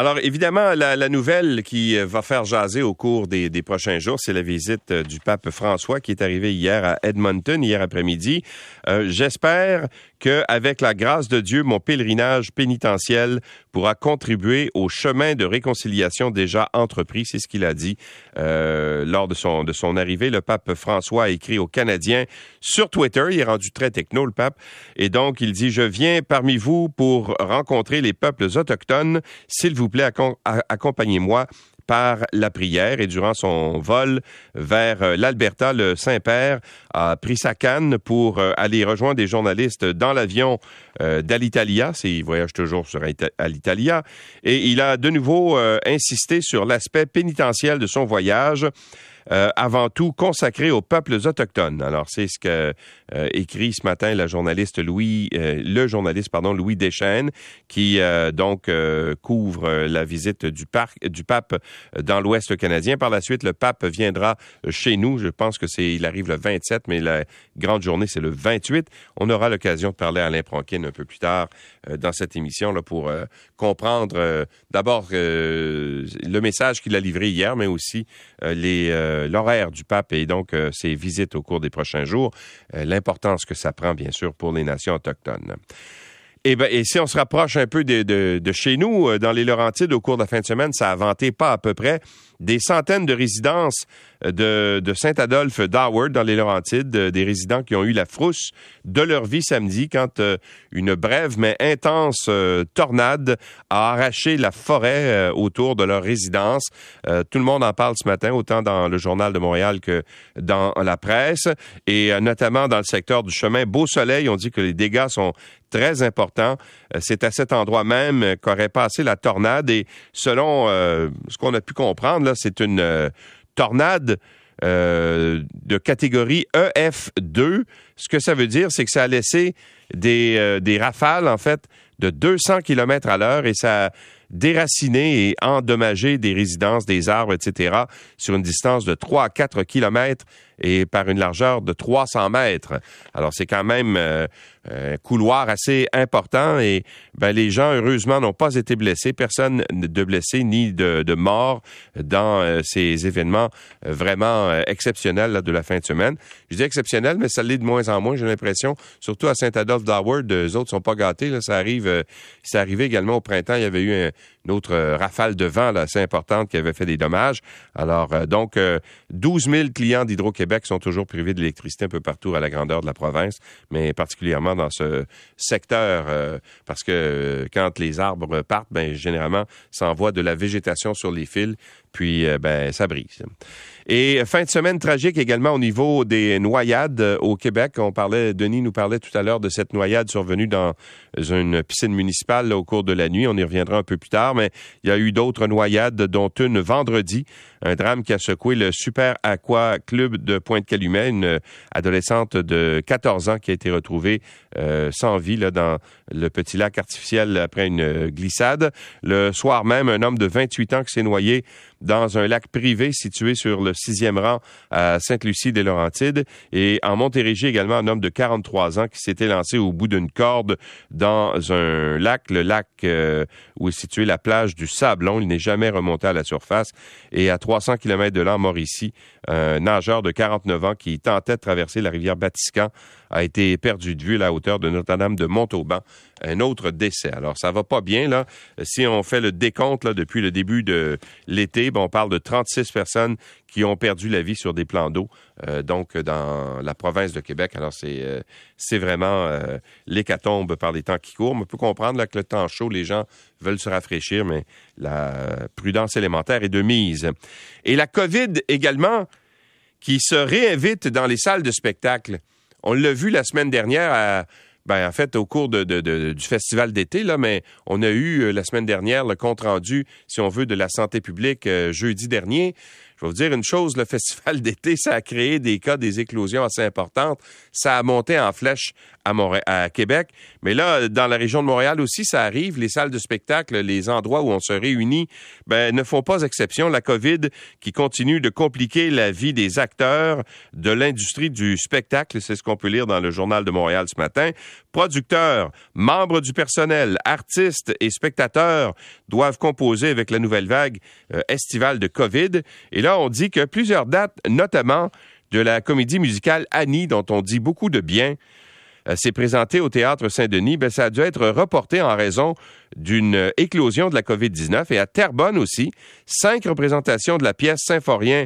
Alors, évidemment, la, nouvelle qui euh, va faire jaser au cours des, prochains jours, c'est la visite euh, du pape François qui est arrivé hier à Edmonton, hier après-midi. Euh, j'espère qu'avec la grâce de Dieu, mon pèlerinage pénitentiel pourra contribuer au chemin de réconciliation déjà entrepris. C'est ce qu'il a dit lors de son, de son arrivée. Le pape François a écrit aux Canadiens sur Twitter. Il est rendu très techno, le pape. Et donc, il dit, je viens parmi vous pour rencontrer les peuples autochtones. S'il vous plaît, accompagnez-moi par la prière. Et durant son vol vers euh, l'Alberta, le Saint-Père a pris sa canne pour euh, aller rejoindre des journalistes dans l'avion euh, d'Alitalia, il voyage toujours sur Alitalia, et il a de nouveau insisté sur l'aspect pénitentiel de son voyage. Euh, avant tout consacré aux peuples autochtones. Alors, c'est ce que euh, écrit ce matin la journaliste Louis, euh, le journaliste, pardon, Louis Deschênes, qui donc couvre la visite du, parc, du pape dans l'Ouest canadien. Par la suite, le pape viendra chez nous. Je pense que c'est, il arrive le 27, mais la grande journée, c'est le 28. On aura l'occasion de parler à Alain Pronkin un peu plus tard dans cette émission là pour comprendre d'abord le message qu'il a livré hier, mais aussi les euh, l'horaire du pape et donc euh, ses visites au cours des prochains jours, euh, l'importance que ça prend, bien sûr, pour les nations autochtones. Et, ben, et si on se rapproche un peu de, de, chez nous, dans les Laurentides, au cours de la fin de semaine, ça a vanté pas à peu près des centaines de résidences de, de Saint-Adolphe d'Howard dans les Laurentides, des résidents qui ont eu la frousse de leur vie samedi quand une brève mais intense tornade a arraché la forêt autour de leur résidence. tout le monde en parle ce matin, autant dans le journal de Montréal que dans la presse, et notamment dans le secteur du chemin Beau Soleil, on dit que les dégâts sont très importants. C'est à cet endroit même qu'aurait passé la tornade et selon ce qu'on a pu comprendre, c'est une euh, tornade euh, de catégorie EF2. Ce que ça veut dire, c'est que ça a laissé des, euh, des rafales, en fait, de 200 km à l'heure et ça a déraciné et endommagé des résidences, des arbres, etc., sur une distance de 3 à 4 km et par une largeur de 300 mètres. Alors, c'est quand même un couloir assez important et ben, les gens, heureusement, n'ont pas été blessés. Personne de blessé ni de, de mort dans euh, ces événements euh, vraiment euh, exceptionnels de la fin de semaine. Je dis exceptionnel, mais ça l'est de moins en moins, j'ai l'impression. Surtout à Saint-Adolphe d'Howard, eux autres sont pas gâtés. Là. Ça arrive, c'est arrivé également au printemps. Il y avait eu une autre rafale de vent assez importante qui avait fait des dommages. Alors, donc, 12 000 clients d'Hydro-Québec sont toujours privés d'électricité un peu partout à la grandeur de la province, mais particulièrement dans ce secteur, parce que euh, quand les arbres partent, ben, généralement, ça envoie de la végétation sur les fils, puis euh, ben, ça brise. Et fin de semaine tragique également au niveau des noyades euh, au Québec. On parlait, Denis nous parlait tout à l'heure de cette noyade survenue dans une piscine municipale au cours de la nuit. On y reviendra un peu plus tard, mais il y a eu d'autres noyades, dont une vendredi. Un drame qui a secoué le Super Aqua Club de Pointe-Calumet, une adolescente de 14 ans qui a été retrouvée euh, sans vie là, dans le petit lac artificiel après une glissade. Le soir même, un homme de 28 ans qui s'est noyé dans un lac privé situé sur le sixième rang à Sainte-Lucie-des-Laurentides. Et en Montérégie également, un homme de 43 ans qui s'était lancé au bout d'une corde dans un lac, le lac euh, où est située la plage du Sablon. Il n'est jamais remonté à la surface. Et à 300 km de là, mort ici, un nageur de 49 ans qui tentait de traverser la rivière Batiscan a été perdu de vue à la hauteur de Notre-Dame de Montauban. Un autre décès. Alors, ça va pas bien, là. Si on fait le décompte, là, depuis le début de l'été, ben, on parle de 36 personnes qui ont perdu la vie sur des plans d'eau, euh, donc dans la province de Québec. Alors, c'est, euh, c'est vraiment euh, l'hécatombe par les temps qui courent. On peut comprendre là, que le temps chaud, les gens veulent se rafraîchir, mais la prudence élémentaire est de mise. Et la COVID également, qui se réinvite dans les salles de spectacle. On l'a vu la semaine dernière à, ben, en fait, au cours de, du festival d'été, là, mais on a eu euh, la semaine dernière le compte rendu, si on veut, de la santé publique euh, jeudi dernier. Je vais vous dire une chose, le festival d'été, ça a créé des cas, des éclosions assez importantes. Ça a monté en flèche à, à Québec. Mais là, dans la région de Montréal aussi, ça arrive. Les salles de spectacle, les endroits où on se réunit, ben, ne font pas exception. La COVID qui continue de compliquer la vie des acteurs de l'industrie du spectacle, c'est ce qu'on peut lire dans le journal de Montréal ce matin. Producteurs, membres du personnel, artistes et spectateurs doivent composer avec la nouvelle vague euh, estivale de COVID. On dit que plusieurs dates, notamment de la comédie musicale Annie, dont on dit beaucoup de bien, euh, s'est présenté au théâtre Saint-Denis, ben, ça a dû être reporté en raison d'une éclosion de la COVID-19 et à Terrebonne aussi, cinq représentations de la pièce Symphorien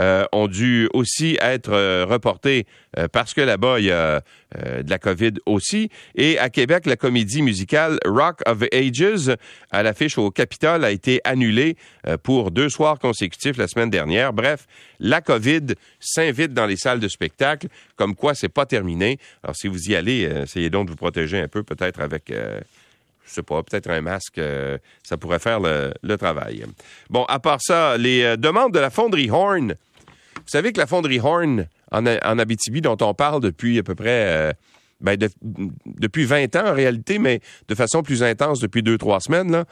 euh, ont dû aussi être euh, reportés euh, parce que là-bas, il y a de la COVID aussi. Et à Québec, la comédie musicale Rock of Ages à l'affiche au Capitole a été annulée pour deux soirs consécutifs la semaine dernière. Bref, la COVID s'invite dans les salles de spectacle, comme quoi c'est pas terminé. Alors, si vous y allez, essayez donc de vous protéger un peu, peut-être avec je sais pas, peut-être un masque, euh, ça pourrait faire le, travail. Bon, à part ça, les euh, demandes de la fonderie Horn. Vous savez que la fonderie Horn en, Abitibi, dont on parle depuis à peu près euh, ben, depuis 20 ans en réalité, mais de façon plus intense depuis deux, trois semaines,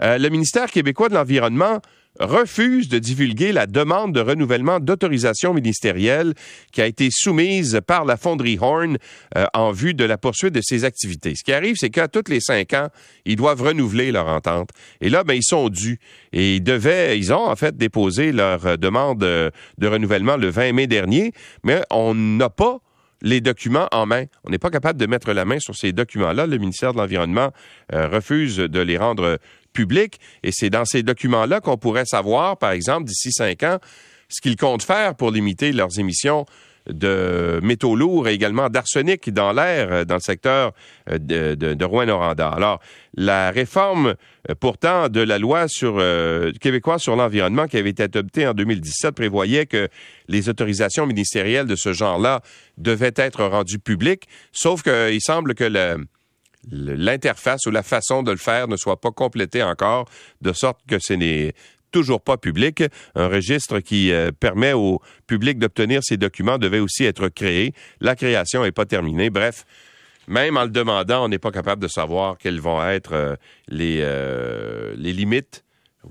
le ministère québécois de l'Environnement refuse de divulguer la demande de renouvellement d'autorisation ministérielle qui a été soumise par la fonderie Horn euh, en vue de la poursuite de ses activités. Ce qui arrive, c'est qu'à tous les cinq ans, ils doivent renouveler leur entente. Et là, ben, ils sont dus. Et ils devaient, ils ont en fait déposé leur demande de, renouvellement le 20 mai dernier, mais on n'a pas les documents en main. On n'est pas capable de mettre la main sur ces documents-là. Le ministère de l'Environnement euh, refuse de les rendre public. Et c'est dans ces documents-là qu'on pourrait savoir, par exemple, d'ici cinq ans, ce qu'ils comptent faire pour limiter leurs émissions de métaux lourds et également d'arsenic dans l'air euh, dans le secteur euh, de, de, Rouen-Noranda. Alors, la réforme euh, pourtant de la loi sur québécoise sur l'environnement qui avait été adoptée en 2017 prévoyait que les autorisations ministérielles de ce genre-là devaient être rendues publiques, sauf qu'il semble que le, l'interface ou la façon de le faire ne soit pas complétée encore, de sorte que ce n'est toujours pas public. Un registre qui euh, permet au public d'obtenir ces documents devait aussi être créé. La création n'est pas terminée. Bref, même en le demandant, on n'est pas capable de savoir quelles vont être euh, euh, les limites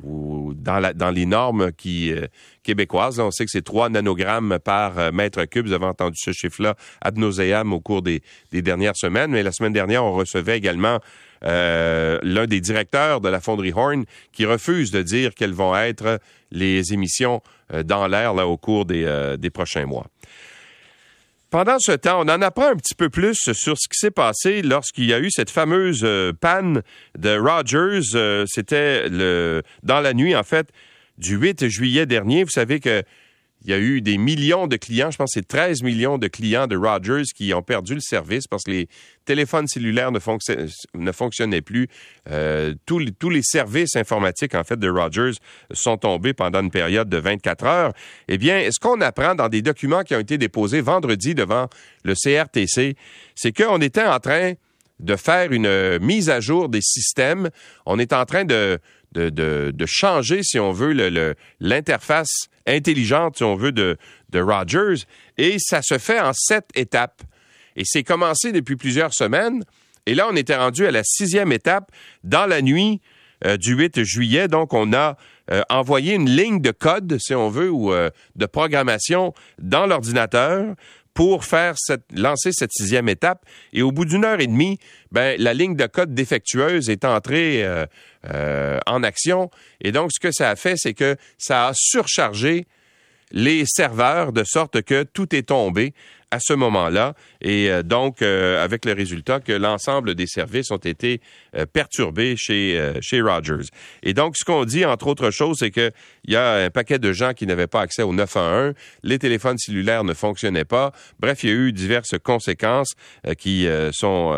ou dans, la, dans les normes euh, québécoises. On sait que c'est 3 nanogrammes par euh, mètre cube. Vous avez entendu ce chiffre-là ad nauseam au cours des, des, dernières semaines. Mais la semaine dernière, on recevait également euh, l'un des directeurs de la fonderie Horn qui refuse de dire quelles vont être les émissions dans l'air au cours des, des prochains mois. Pendant ce temps, on en apprend un petit peu plus sur ce qui s'est passé lorsqu'il y a eu cette fameuse euh, panne de Rogers. Euh, c'était dans la nuit, en fait, du 8 juillet dernier. Vous savez que il y a eu des millions de clients, je pense que c'est 13 millions de clients de Rogers qui ont perdu le service parce que les téléphones cellulaires ne, fonctionnaient plus. Euh, tous, les, tous, les, services informatiques, en fait, de Rogers sont tombés pendant une période de 24 heures. Eh bien, ce qu'on apprend dans des documents qui ont été déposés vendredi devant le CRTC, c'est qu'on était en train de faire une mise à jour des systèmes. On est en train de, de, de, changer, si on veut, l'interface intelligente, si on veut, de, Rogers. Et ça se fait en sept étapes. Et c'est commencé depuis plusieurs semaines. Et là, on était rendu à la sixième étape dans la nuit euh, du 8 juillet. Donc, on a euh, envoyé une ligne de code, si on veut, ou euh, de programmation dans l'ordinateur pour faire lancer cette sixième étape. Et au bout d'une heure et demie, ben, la ligne de code défectueuse est entrée euh, euh, en action. Et donc, ce que ça a fait, c'est que ça a surchargé les serveurs de sorte que tout est tombé à ce moment-là. Et euh, donc, euh, avec le résultat que l'ensemble des services ont été euh, perturbés chez, chez Rogers. Et donc, ce qu'on dit, entre autres choses, c'est qu'il y a un paquet de gens qui n'avaient pas accès au 911, les téléphones cellulaires ne fonctionnaient pas. Bref, il y a eu diverses conséquences qui sont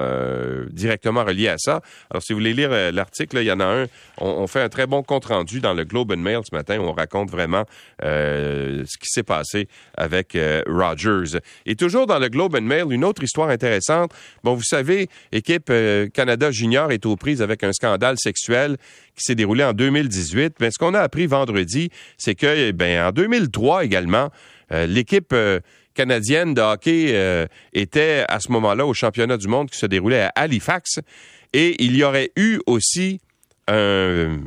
directement reliées à ça. Alors, si vous voulez lire l'article, il y en a un. On, fait un très bon compte-rendu dans le Globe and Mail ce matin où on raconte vraiment ce qui s'est passé avec Rogers. Et toujours dans le Globe and Mail, une autre histoire intéressante. Bon, vous savez, équipe euh, Canada Junior est aux prises avec un scandale sexuel qui s'est déroulé en 2018. Mais ce qu'on a appris vendredi, c'est que, eh ben, en 2003 également, euh, l'équipe euh, canadienne de hockey était à ce moment-là au championnat du monde qui se déroulait à Halifax. Et il y aurait eu aussi un,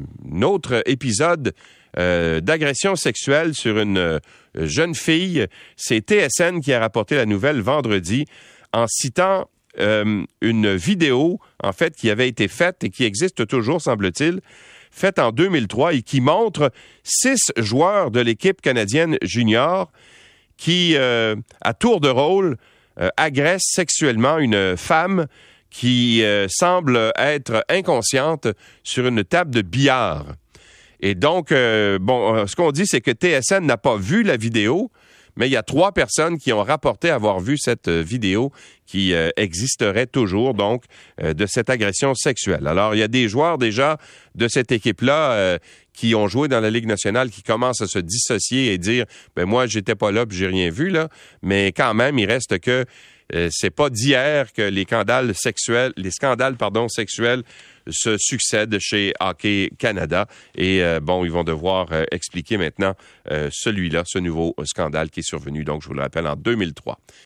autre épisode d'agression sexuelle sur une jeune fille. C'est TSN qui a rapporté la nouvelle vendredi en citant euh, une vidéo, en fait, qui avait été faite et qui existe toujours, semble-t-il, faite en 2003 et qui montre six joueurs de l'équipe canadienne junior qui, euh, à tour de rôle, euh, agressent sexuellement une femme qui semble être inconsciente sur une table de billard. Et donc, euh, bon, euh, ce qu'on dit, c'est que TSN n'a pas vu la vidéo, mais il y a trois personnes qui ont rapporté avoir vu cette euh, vidéo qui existerait toujours, donc, de cette agression sexuelle. Alors, il y a des joueurs déjà de cette équipe-là qui ont joué dans la Ligue nationale qui commencent à se dissocier et dire, ben moi, j'étais pas là, j'ai rien vu, là. Mais quand même, il reste que c'est pas d'hier que les scandales sexuels, les scandales, pardon, sexuels se succèdent chez Hockey Canada. Et euh, bon, ils vont devoir euh, expliquer maintenant euh, celui-là, ce nouveau scandale qui est survenu, donc je vous le rappelle, en 2003.